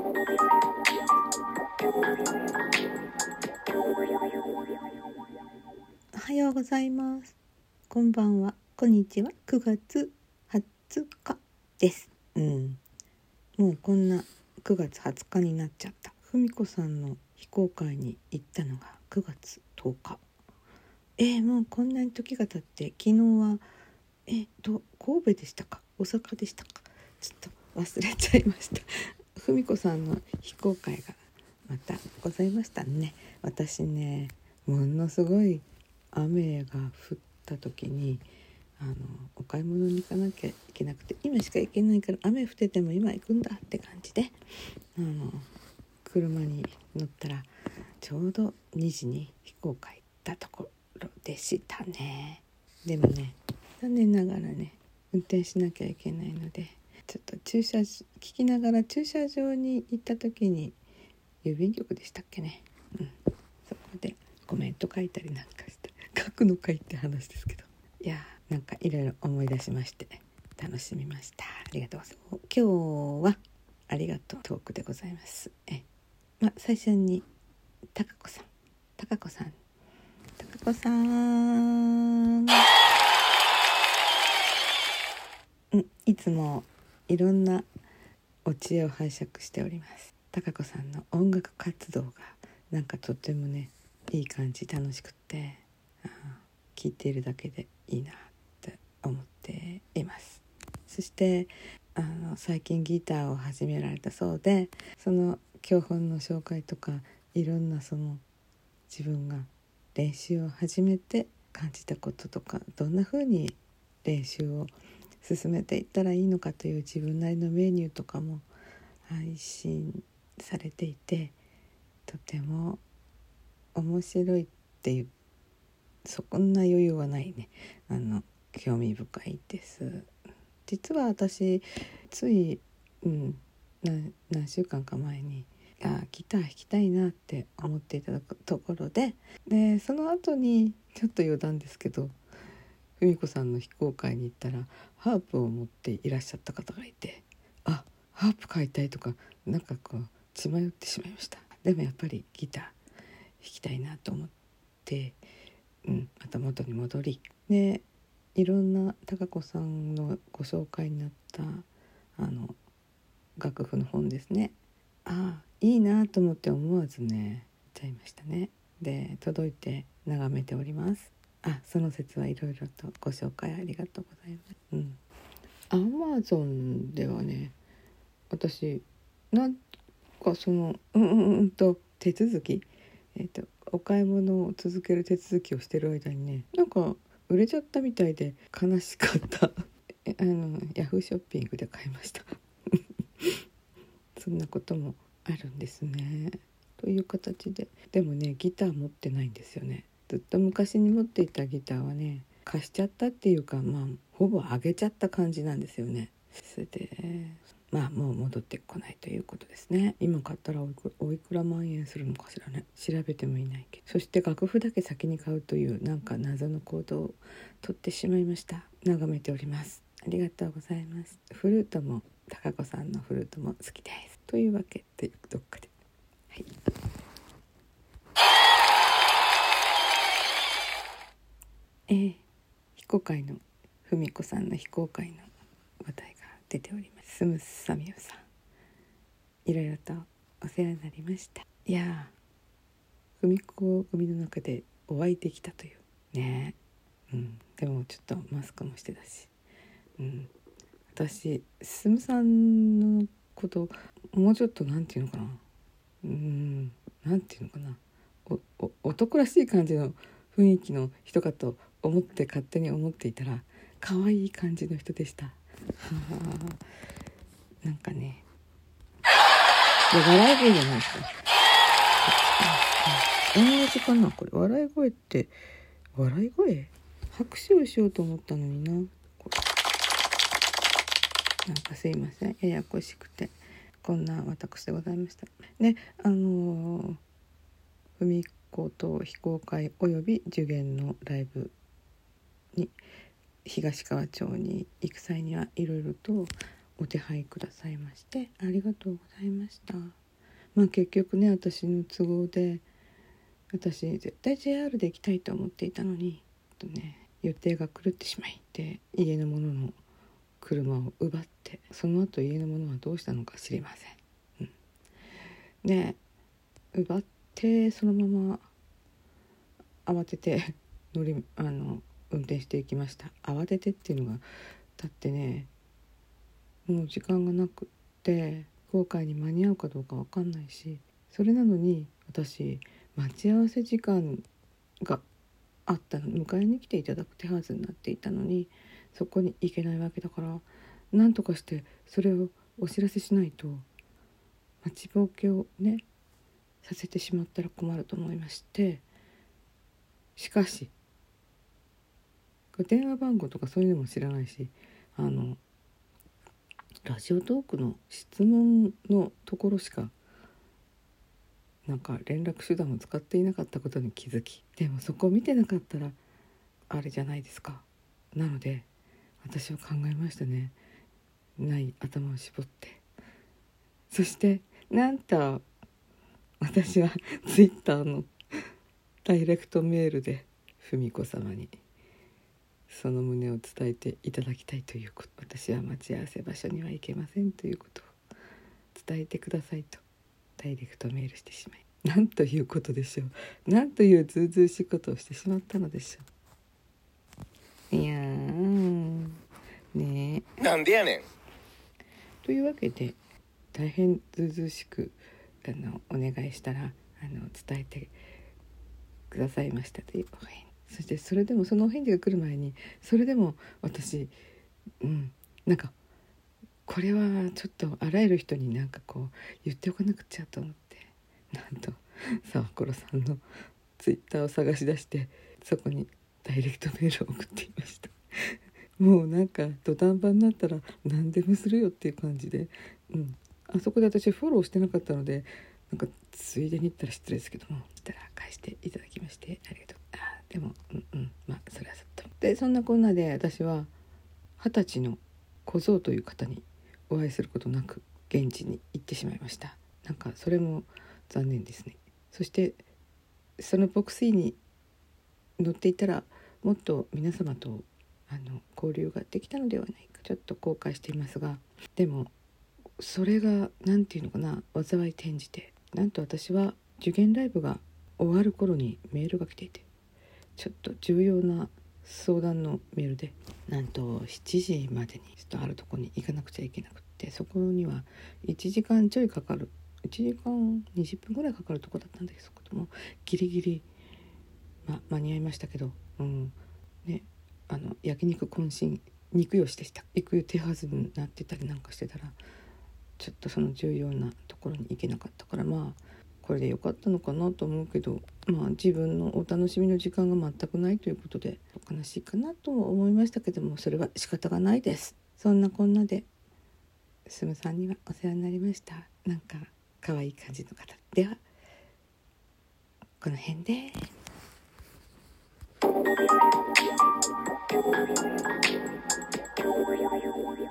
おはようございます。こんばんは。こんにちは。9月20日です。うん。もうこんな9月20日になっちゃった。ふみこさんの非公開に行ったのが9月10日えー、もうこんなに時が経って昨日はえっと神戸でしたか？大阪でしたか？ちょっと忘れちゃいましたふみこさんの非公開がまたございましたね。私ねものすごい雨が降った時にあのお買い物に行かなきゃいけなくて今しか行けないから雨降ってても今行くんだって感じであの車に乗ったらちょうど2時に非公開行ったところでしたね。でもね残念ながらね運転しなきゃいけないのでちょっと駐車聞きながら駐車場に行った時に郵便局でしたっけね、うん、そこでコメント書いたりなんかして書くのかいって話ですけど。いやーなんかいろいろ思い出しまして楽しみました。ありがとう。ございます今日はありがとうトークでございます。えま最初にたかこさん。たかこさん。たかこさん。うんいつもいろんなお知恵を拝借しております。たかこさんの音楽活動がなんかとってもねいい感じ楽しくって聴いているだけでいいなって思っています。そしてあの最近ギターを始められたそうでその教本の紹介とかいろんなその自分が練習を始めて感じたこととかどんな風に練習を進めていったらいいのかという自分なりのメニューとかも配信されていてとても面白いっていうそんな余裕はないね。あの興味深いです。実は私つい、うん、何週間か前にあギター弾きたいなって思っていたところででその後にちょっと余談ですけど文子さんの非公開に行ったらハープを持っていらっしゃった方がいてあハープ買いたいとかなんかこう血迷ってしまいました。でもやっぱりギター弾きたいなと思って、うん、また元に戻りでいろんな貴子さんのご紹介になったあの楽譜の本ですね。ああいいなと思って思わずねちゃいましたね。で届いて眺めております。あその説はいろいろとご紹介ありがとうございます。うん。アマゾンではね私なんかそのうんうんと手続きえっ、ー、とお買い物を続ける手続きをしてる間にねなんか売れちゃったみたいで悲しかった。あのヤフーショッピングで買いました。そんなこともあるんですね。という形で。でもねギター持ってないんですよね。ずっと昔に持っていたギターはね貸しちゃったっていうかまあほぼ上げちゃった感じなんですよね。それでまあもう戻ってこないということですね。今買ったらおいくら万円するのかしらね。調べてもいないけど。そして楽譜だけ先に買うというなんか謎の行動をとってしまいました。眺めております。ありがとうございます。フルートも高子さんのフルートも好きです。というわけでどっかで。はい。えー、非公開の文子さんの非公開の話題が出ております。スムスサミオさん。いろいろとお世話になりました。いや文子組の中でお会いできたという。ね。うん。でもちょっとマスクもしてたし。うん。私スムさんのこともうちょっと何て言うのかな。うん。何て言うのかな。おお男らしい感じの雰囲気の人かと思って勝手に思っていたら可愛い感じの人でした。はあ、なんかねで笑い声じゃないですか。同じかなこれ笑い声って笑い声？拍手をしようと思ったのにな。なんかすいませんややこしくてこんな私でございました。であの文子と非公開および受験のライブに東川町に行く際にはいろいろとお手配くださいましてありがとうございました。まあ結局ね私の都合で私絶対 JR で行きたいと思っていたのにとね予定が狂ってしまいで家のものの車を奪ってその後家のものはどうしたのか知りません、うん、で奪ってそのまま慌てて乗りあの運転していきました。慌ててっていうのがだってねもう時間がなくって後悔に間に合うかどうか分かんないしそれなのに私待ち合わせ時間があったの迎えに来ていただく手はずになっていたのにそこに行けないわけだからなんとかしてそれをお知らせしないと待ちぼうけをねさせてしまったら困ると思いましてしかし電話番号とかそういうのも知らないしあのラジオトークの質問のところしかなんか連絡手段を使っていなかったことに気づきでもそこを見てなかったらあれじゃないですか。なので私は考えましたね。ない頭を絞って。そしてなんと私はツイッターのダイレクトメールで文子様に。その旨を伝えていただきたいということ私は待ち合わせ場所には行けませんということを伝えてくださいとダイレクトメールしてしまいなんということでしょう。なんというずうずうしいことをしてしまったのでしょう。いやーねえ。なんでやねんというわけで大変ずうずうしくあのお願いしたらあの伝えてくださいましたというお返そしてそれでもそのお返事が来る前にそれでも私うんなんかこれはちょっとあらゆる人になんかこう言っておかなくちゃと思ってなんと沢コさんのツイッターを探し出してそこにダイレクトメールを送っていました。もうなんか土壇場になったら何でもするよっていう感じで、うん、あそこで私フォローしてなかったのでなんかついでに言ったら失礼ですけどもしたら返していただきましてありがとう。ございますでもうんうん。まあそれはさっと。でそんなこんなで私は二十歳の小僧という方にお会いすることなく現地に行ってしまいました。なんかそれも残念ですね。そしてそのボクシーに乗っていたらもっと皆様とあの交流ができたのではないか。ちょっと後悔していますが。でもそれが何て言うのかな。災い転じて。なんと私は受験ライブが終わる頃にメールが来ていて。ちょっと重要な相談のメールでなんと7時までにちょっとあるとこに行かなくちゃいけなくってそこには1時間ちょいかかる。1時間20分ぐらいかかるとこだったんだけどもギリギリ、ま、間に合いましたけど、うん。ね、あの焼肉渾身肉よしでした。行く手はずになってたりなんかしてたらちょっとその重要なところに行けなかったからまあこれで良かったのかなと思うけどまあ自分のお楽しみの時間が全くないということで悲しいかなとも思いましたけどもそれは仕方がないですそんなこんなですむさんにはお世話になりましたなんか可愛い感じの方ではこの辺で。Thank you.